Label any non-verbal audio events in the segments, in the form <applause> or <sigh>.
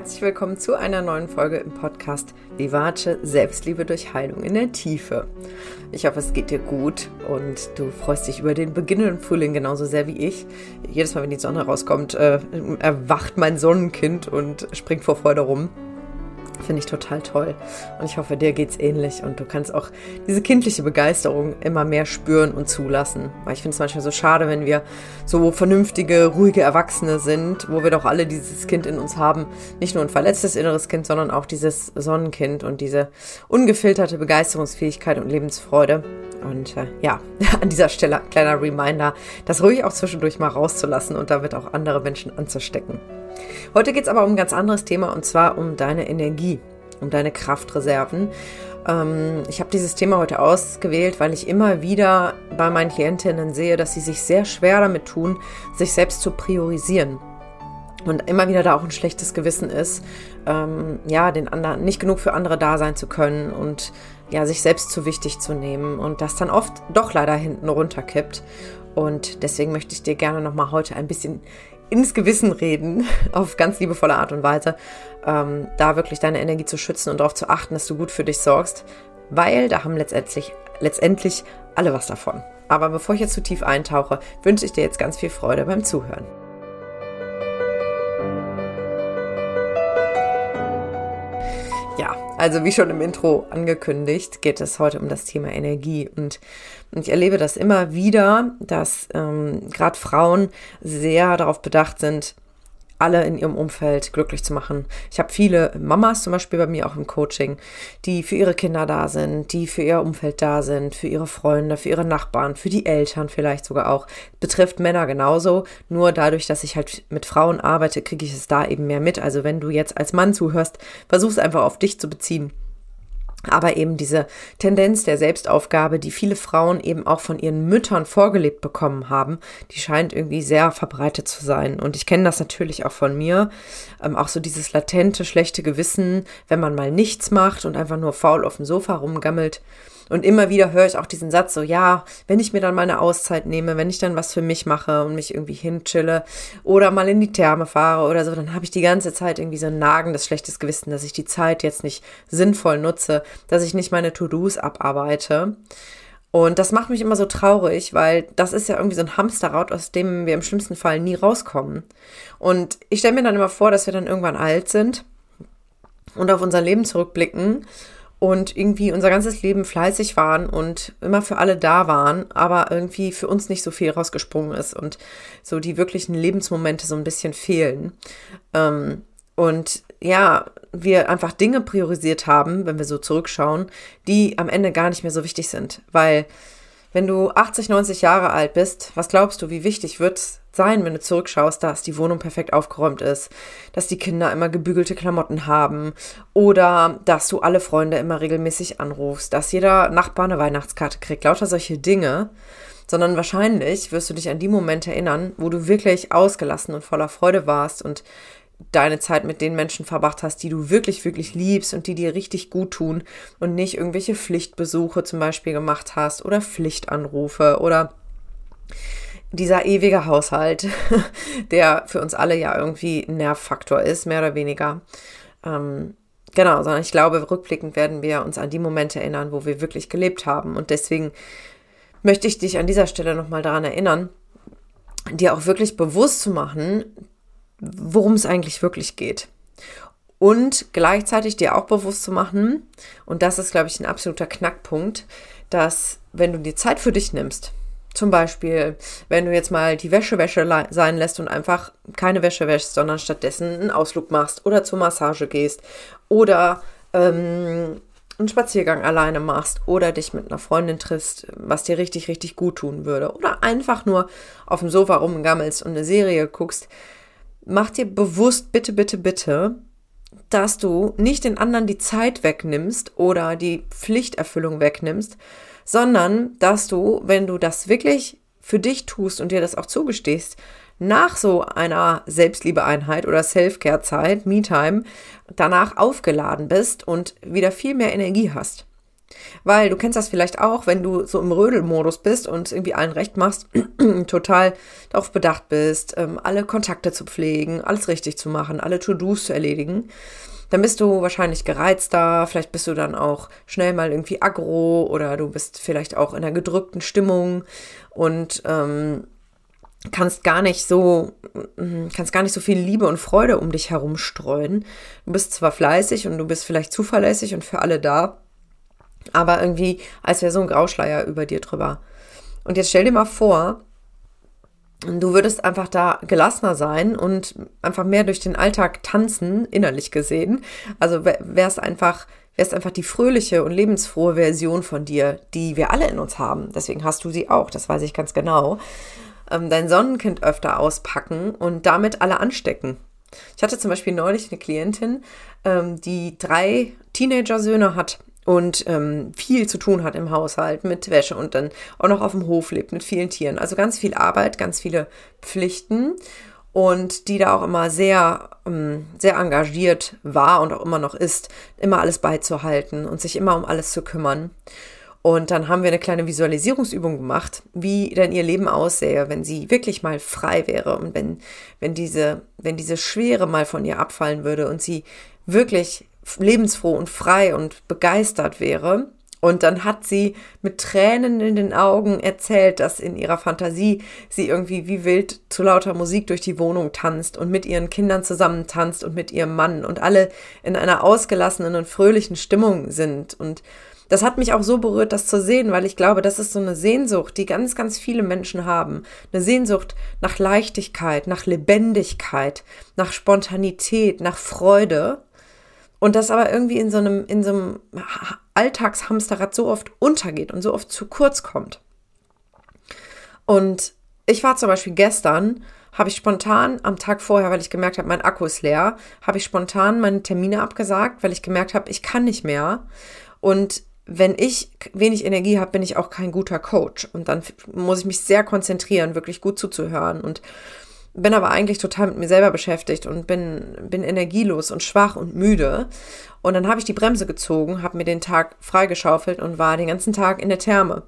herzlich willkommen zu einer neuen Folge im Podcast Vivace Selbstliebe durch Heilung in der Tiefe. Ich hoffe, es geht dir gut und du freust dich über den beginnenden Frühling genauso sehr wie ich. Jedes Mal, wenn die Sonne rauskommt, äh, erwacht mein Sonnenkind und springt vor Freude rum. Finde ich total toll. Und ich hoffe, dir geht's ähnlich und du kannst auch diese kindliche Begeisterung immer mehr spüren und zulassen. Weil ich finde es manchmal so schade, wenn wir so vernünftige, ruhige Erwachsene sind, wo wir doch alle dieses Kind in uns haben. Nicht nur ein verletztes inneres Kind, sondern auch dieses Sonnenkind und diese ungefilterte Begeisterungsfähigkeit und Lebensfreude. Und äh, ja, <laughs> an dieser Stelle kleiner Reminder, das ruhig auch zwischendurch mal rauszulassen und damit auch andere Menschen anzustecken. Heute geht es aber um ein ganz anderes Thema und zwar um deine Energie, um deine Kraftreserven. Ähm, ich habe dieses Thema heute ausgewählt, weil ich immer wieder bei meinen Klientinnen sehe, dass sie sich sehr schwer damit tun, sich selbst zu priorisieren und immer wieder da auch ein schlechtes Gewissen ist, ähm, ja, den anderen nicht genug für andere da sein zu können und ja, sich selbst zu wichtig zu nehmen und das dann oft doch leider hinten runterkippt. Und deswegen möchte ich dir gerne nochmal heute ein bisschen ins Gewissen reden, <laughs> auf ganz liebevolle Art und Weise, ähm, da wirklich deine Energie zu schützen und darauf zu achten, dass du gut für dich sorgst, weil da haben letztendlich, letztendlich alle was davon. Aber bevor ich jetzt zu tief eintauche, wünsche ich dir jetzt ganz viel Freude beim Zuhören. Ja, also wie schon im Intro angekündigt, geht es heute um das Thema Energie. Und, ich erlebe das immer wieder, dass ähm, gerade Frauen sehr darauf bedacht sind, alle in ihrem Umfeld glücklich zu machen. Ich habe viele Mamas zum Beispiel bei mir auch im Coaching, die für ihre Kinder da sind, die für ihr Umfeld da sind, für ihre Freunde, für ihre Nachbarn, für die Eltern vielleicht sogar auch. Betrifft Männer genauso. Nur dadurch, dass ich halt mit Frauen arbeite, kriege ich es da eben mehr mit. Also wenn du jetzt als Mann zuhörst, versuch es einfach auf dich zu beziehen. Aber eben diese Tendenz der Selbstaufgabe, die viele Frauen eben auch von ihren Müttern vorgelebt bekommen haben, die scheint irgendwie sehr verbreitet zu sein. Und ich kenne das natürlich auch von mir. Ähm, auch so dieses latente, schlechte Gewissen, wenn man mal nichts macht und einfach nur faul auf dem Sofa rumgammelt. Und immer wieder höre ich auch diesen Satz so, ja, wenn ich mir dann meine Auszeit nehme, wenn ich dann was für mich mache und mich irgendwie hinchille oder mal in die Therme fahre oder so, dann habe ich die ganze Zeit irgendwie so ein nagendes schlechtes Gewissen, dass ich die Zeit jetzt nicht sinnvoll nutze, dass ich nicht meine To-Dos abarbeite. Und das macht mich immer so traurig, weil das ist ja irgendwie so ein Hamsterrad, aus dem wir im schlimmsten Fall nie rauskommen. Und ich stelle mir dann immer vor, dass wir dann irgendwann alt sind und auf unser Leben zurückblicken und irgendwie unser ganzes Leben fleißig waren und immer für alle da waren, aber irgendwie für uns nicht so viel rausgesprungen ist und so die wirklichen Lebensmomente so ein bisschen fehlen. Ähm, und ja, wir einfach Dinge priorisiert haben, wenn wir so zurückschauen, die am Ende gar nicht mehr so wichtig sind, weil wenn du 80, 90 Jahre alt bist, was glaubst du, wie wichtig wird es sein, wenn du zurückschaust, dass die Wohnung perfekt aufgeräumt ist, dass die Kinder immer gebügelte Klamotten haben oder dass du alle Freunde immer regelmäßig anrufst, dass jeder Nachbar eine Weihnachtskarte kriegt, lauter solche Dinge, sondern wahrscheinlich wirst du dich an die Momente erinnern, wo du wirklich ausgelassen und voller Freude warst und deine Zeit mit den Menschen verbracht hast, die du wirklich, wirklich liebst und die dir richtig gut tun und nicht irgendwelche Pflichtbesuche zum Beispiel gemacht hast oder Pflichtanrufe oder dieser ewige Haushalt, <laughs> der für uns alle ja irgendwie ein Nervfaktor ist, mehr oder weniger. Ähm, genau, sondern ich glaube, rückblickend werden wir uns an die Momente erinnern, wo wir wirklich gelebt haben. Und deswegen möchte ich dich an dieser Stelle nochmal daran erinnern, dir auch wirklich bewusst zu machen, worum es eigentlich wirklich geht. Und gleichzeitig dir auch bewusst zu machen, und das ist, glaube ich, ein absoluter Knackpunkt, dass wenn du dir Zeit für dich nimmst, zum Beispiel, wenn du jetzt mal die Wäsche Wäsche sein lässt und einfach keine Wäsche wäschst, sondern stattdessen einen Ausflug machst oder zur Massage gehst oder ähm, einen Spaziergang alleine machst oder dich mit einer Freundin triffst, was dir richtig, richtig gut tun würde oder einfach nur auf dem Sofa rumgammelst und eine Serie guckst, mach dir bewusst, bitte, bitte, bitte, dass du nicht den anderen die Zeit wegnimmst oder die Pflichterfüllung wegnimmst, sondern dass du, wenn du das wirklich für dich tust und dir das auch zugestehst, nach so einer Selbstliebeeinheit oder Self-Care-Zeit, Me-Time, danach aufgeladen bist und wieder viel mehr Energie hast. Weil du kennst das vielleicht auch, wenn du so im Rödelmodus bist und irgendwie allen recht machst, <clears throat> total darauf bedacht bist, ähm, alle Kontakte zu pflegen, alles richtig zu machen, alle To-Dos zu erledigen, dann bist du wahrscheinlich gereizter, vielleicht bist du dann auch schnell mal irgendwie aggro oder du bist vielleicht auch in einer gedrückten Stimmung und ähm, kannst gar nicht so, mm, kannst gar nicht so viel Liebe und Freude um dich herum streuen. Du bist zwar fleißig und du bist vielleicht zuverlässig und für alle da, aber irgendwie, als wäre so ein Grauschleier über dir drüber. Und jetzt stell dir mal vor, du würdest einfach da gelassener sein und einfach mehr durch den Alltag tanzen, innerlich gesehen. Also wärst einfach, wärst einfach die fröhliche und lebensfrohe Version von dir, die wir alle in uns haben. Deswegen hast du sie auch, das weiß ich ganz genau. Ähm, dein Sonnenkind öfter auspacken und damit alle anstecken. Ich hatte zum Beispiel neulich eine Klientin, ähm, die drei Teenager-Söhne hat und ähm, viel zu tun hat im Haushalt mit Wäsche und dann auch noch auf dem Hof lebt mit vielen Tieren. Also ganz viel Arbeit, ganz viele Pflichten und die da auch immer sehr, ähm, sehr engagiert war und auch immer noch ist, immer alles beizuhalten und sich immer um alles zu kümmern. Und dann haben wir eine kleine Visualisierungsübung gemacht, wie denn ihr Leben aussähe, wenn sie wirklich mal frei wäre und wenn, wenn diese, wenn diese Schwere mal von ihr abfallen würde und sie wirklich lebensfroh und frei und begeistert wäre. Und dann hat sie mit Tränen in den Augen erzählt, dass in ihrer Fantasie sie irgendwie wie wild zu lauter Musik durch die Wohnung tanzt und mit ihren Kindern zusammen tanzt und mit ihrem Mann und alle in einer ausgelassenen und fröhlichen Stimmung sind. Und das hat mich auch so berührt, das zu sehen, weil ich glaube, das ist so eine Sehnsucht, die ganz, ganz viele Menschen haben. Eine Sehnsucht nach Leichtigkeit, nach Lebendigkeit, nach Spontanität, nach Freude. Und das aber irgendwie in so einem, in so einem Alltagshamsterrad so oft untergeht und so oft zu kurz kommt. Und ich war zum Beispiel gestern, habe ich spontan am Tag vorher, weil ich gemerkt habe, mein Akku ist leer, habe ich spontan meine Termine abgesagt, weil ich gemerkt habe, ich kann nicht mehr. Und wenn ich wenig Energie habe, bin ich auch kein guter Coach. Und dann muss ich mich sehr konzentrieren, wirklich gut zuzuhören und bin aber eigentlich total mit mir selber beschäftigt und bin, bin energielos und schwach und müde. Und dann habe ich die Bremse gezogen, habe mir den Tag freigeschaufelt und war den ganzen Tag in der Therme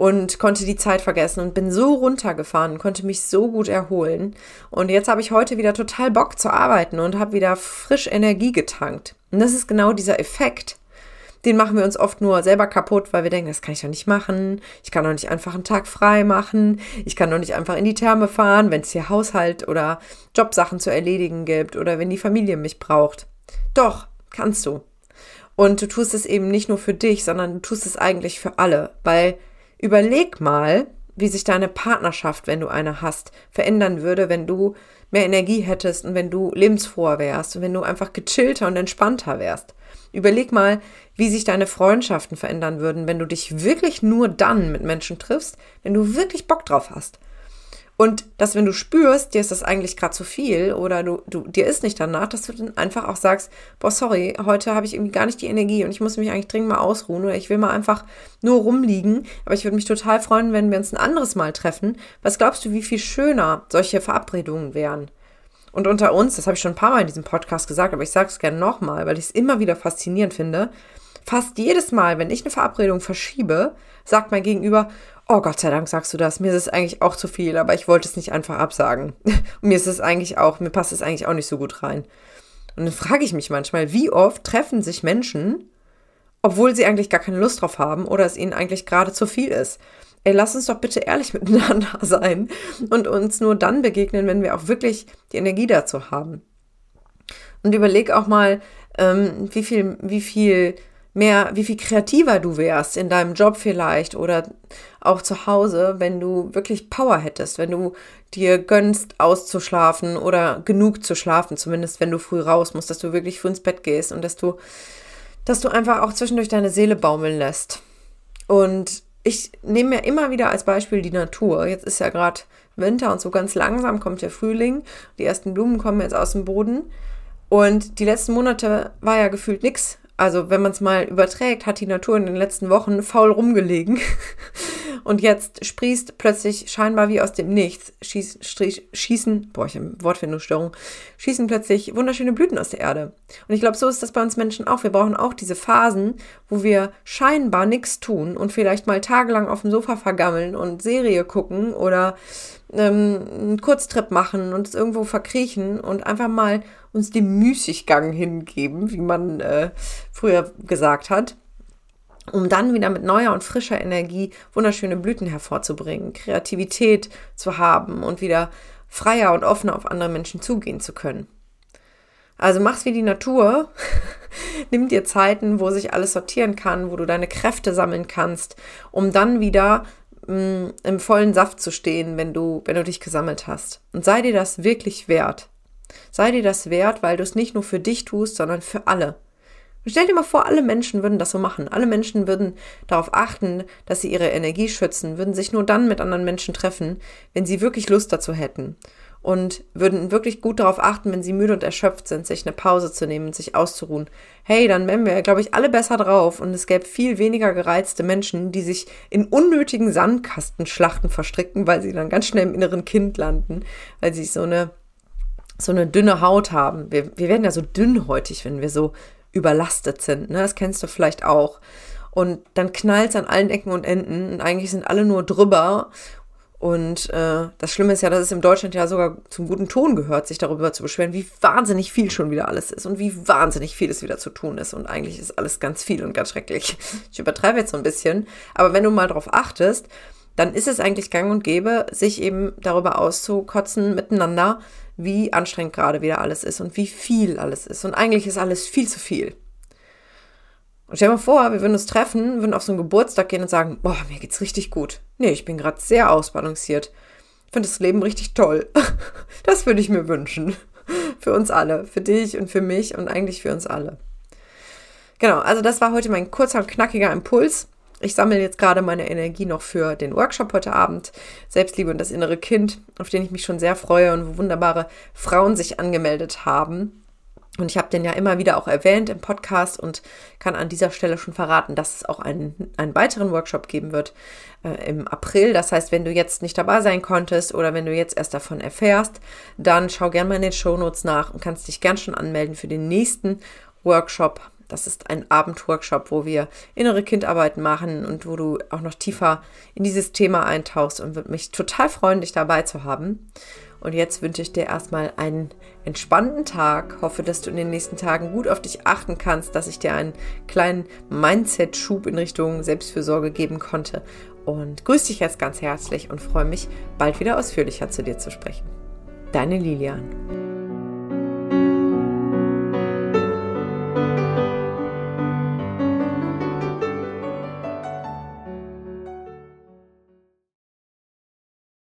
und konnte die Zeit vergessen und bin so runtergefahren, konnte mich so gut erholen. Und jetzt habe ich heute wieder total Bock zu arbeiten und habe wieder frisch Energie getankt. Und das ist genau dieser Effekt, den machen wir uns oft nur selber kaputt, weil wir denken, das kann ich doch nicht machen. Ich kann doch nicht einfach einen Tag frei machen. Ich kann doch nicht einfach in die Therme fahren, wenn es hier Haushalt oder Jobsachen zu erledigen gibt oder wenn die Familie mich braucht. Doch, kannst du. Und du tust es eben nicht nur für dich, sondern du tust es eigentlich für alle, weil überleg mal, wie sich deine Partnerschaft, wenn du eine hast, verändern würde, wenn du mehr Energie hättest und wenn du lebensfroher wärst und wenn du einfach gechillter und entspannter wärst. Überleg mal, wie sich deine Freundschaften verändern würden, wenn du dich wirklich nur dann mit Menschen triffst, wenn du wirklich Bock drauf hast. Und dass, wenn du spürst, dir ist das eigentlich gerade zu viel oder du, du, dir ist nicht danach, dass du dann einfach auch sagst, boah, sorry, heute habe ich irgendwie gar nicht die Energie und ich muss mich eigentlich dringend mal ausruhen oder ich will mal einfach nur rumliegen. Aber ich würde mich total freuen, wenn wir uns ein anderes Mal treffen. Was glaubst du, wie viel schöner solche Verabredungen wären? Und unter uns, das habe ich schon ein paar Mal in diesem Podcast gesagt, aber ich sage es gerne nochmal, weil ich es immer wieder faszinierend finde. Fast jedes Mal, wenn ich eine Verabredung verschiebe, sagt mein Gegenüber, oh Gott sei Dank sagst du das, mir ist es eigentlich auch zu viel, aber ich wollte es nicht einfach absagen. <laughs> Mir ist es eigentlich auch, mir passt es eigentlich auch nicht so gut rein. Und dann frage ich mich manchmal, wie oft treffen sich Menschen, obwohl sie eigentlich gar keine Lust drauf haben oder es ihnen eigentlich gerade zu viel ist ey, lass uns doch bitte ehrlich <laughs> miteinander sein und uns nur dann begegnen, wenn wir auch wirklich die Energie dazu haben. Und überleg auch mal, ähm, wie viel, wie viel mehr, wie viel kreativer du wärst in deinem Job vielleicht oder auch zu Hause, wenn du wirklich Power hättest, wenn du dir gönnst, auszuschlafen oder genug zu schlafen, zumindest wenn du früh raus musst, dass du wirklich früh ins Bett gehst und dass du, dass du einfach auch zwischendurch deine Seele baumeln lässt. Und ich nehme mir immer wieder als Beispiel die Natur. Jetzt ist ja gerade Winter und so ganz langsam kommt der Frühling. Die ersten Blumen kommen jetzt aus dem Boden. Und die letzten Monate war ja gefühlt nichts Also wenn man es mal überträgt, hat die Natur in den letzten Wochen faul rumgelegen <laughs> und jetzt sprießt plötzlich scheinbar wie aus dem Nichts, schieß, strich, schießen, boah, ich habe Wortfindungsstörung, schießen plötzlich wunderschöne Blüten aus der Erde. Und ich glaube, so ist das bei uns Menschen auch. Wir brauchen auch diese Phasen, wo wir scheinbar nichts tun und vielleicht mal tagelang auf dem Sofa vergammeln und Serie gucken oder ähm, einen Kurztrip machen und es irgendwo verkriechen und einfach mal uns dem Müßiggang hingeben, wie man äh, früher gesagt hat, um dann wieder mit neuer und frischer Energie wunderschöne Blüten hervorzubringen, Kreativität zu haben und wieder freier und offener auf andere Menschen zugehen zu können. Also mach's wie die Natur. <laughs> Nimm dir Zeiten, wo sich alles sortieren kann, wo du deine Kräfte sammeln kannst, um dann wieder mh, mm, im vollen Saft zu stehen, wenn du, wenn du dich gesammelt hast. Und sei dir das wirklich wert. Sei dir das wert, weil du es nicht nur für dich tust, sondern für alle. Und stell dir mal vor, alle Menschen würden das so machen. Alle Menschen würden darauf achten, dass sie ihre Energie schützen, würden sich nur dann mit anderen Menschen treffen, wenn sie wirklich Lust dazu hätten. Und würden wirklich gut darauf achten, wenn sie müde und erschöpft sind, sich eine Pause zu nehmen und sich auszuruhen. Hey, dann wären wir, glaube ich, alle besser drauf und es gäbe viel weniger gereizte Menschen, die sich in unnötigen Sandkastenschlachten verstricken, weil sie dann ganz schnell im inneren Kind landen, weil sie so eine so eine dünne Haut haben. Wir, wir werden ja so dünnhäutig, wenn wir so überlastet sind. Ne? Das kennst du vielleicht auch. Und dann knallt es an allen Ecken und Enden und eigentlich sind alle nur drüber. Und äh, das Schlimme ist ja, dass es in Deutschland ja sogar zum guten Ton gehört, sich darüber zu beschweren, wie wahnsinnig viel schon wieder alles ist und wie wahnsinnig viel es wieder zu tun ist. Und eigentlich ist alles ganz viel und ganz schrecklich. Ich übertreibe jetzt so ein bisschen. Aber wenn du mal drauf achtest, dann ist es eigentlich gang und gäbe, sich eben darüber auszukotzen miteinander, wie anstrengend gerade wieder alles ist und wie viel alles ist. Und eigentlich ist alles viel zu viel. Und stell dir mal vor, wir würden uns treffen, würden auf so einen Geburtstag gehen und sagen, boah, mir geht's richtig gut. Nee, ich bin gerade sehr ausbalanciert. Ich finde das Leben richtig toll. <laughs> Das würde ich mir wünschen. Für uns alle. Für dich und für mich und eigentlich für uns alle. Genau, also das war heute mein kurzer und knackiger Impuls. Ich sammle jetzt gerade meine Energie noch für den Workshop heute Abend. Selbstliebe und das innere Kind, auf den ich mich schon sehr freue und wo wunderbare Frauen sich angemeldet haben. Und ich habe den ja immer wieder auch erwähnt im Podcast und kann an dieser Stelle schon verraten, dass es auch einen, einen weiteren Workshop geben wird äh, im April. Das heißt, wenn du jetzt nicht dabei sein konntest oder wenn du jetzt erst davon erfährst, dann schau gerne mal in den Shownotes nach und kannst dich gern schon anmelden für den nächsten Workshop das ist ein Abendworkshop, wo wir innere Kindarbeit machen und wo du auch noch tiefer in dieses Thema eintauchst und würde mich total freuen, dich dabei zu haben. Und jetzt wünsche ich dir erstmal einen entspannten Tag. Hoffe, dass du in den nächsten Tagen gut auf dich achten kannst, dass ich dir einen kleinen Mindset-Schub in Richtung Selbstfürsorge geben konnte. Und grüße dich jetzt ganz herzlich und freue mich, bald wieder ausführlicher zu dir zu sprechen. Deine Lilian.